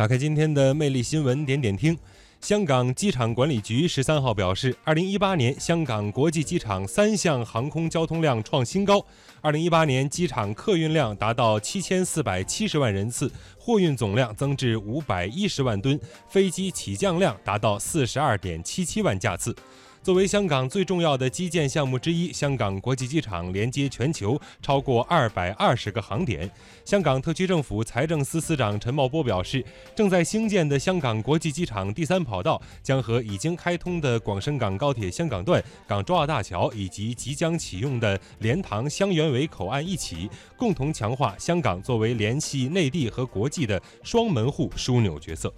打开今天的魅力新闻，点点听。香港机场管理局十三号表示，二零一八年香港国际机场三项航空交通量创新高。二零一八年机场客运量达到七千四百七十万人次，货运总量增至五百一十万吨，飞机起降量达到四十二点七七万架次。作为香港最重要的基建项目之一，香港国际机场连接全球超过二百二十个航点。香港特区政府财政司司长陈茂波表示，正在兴建的香港国际机场第三跑道将和已经开通的广深港高铁香港段、港珠澳大桥以及即将启用的莲塘香园围口岸一起，共同强化香港作为联系内地和国际的双门户枢纽角色。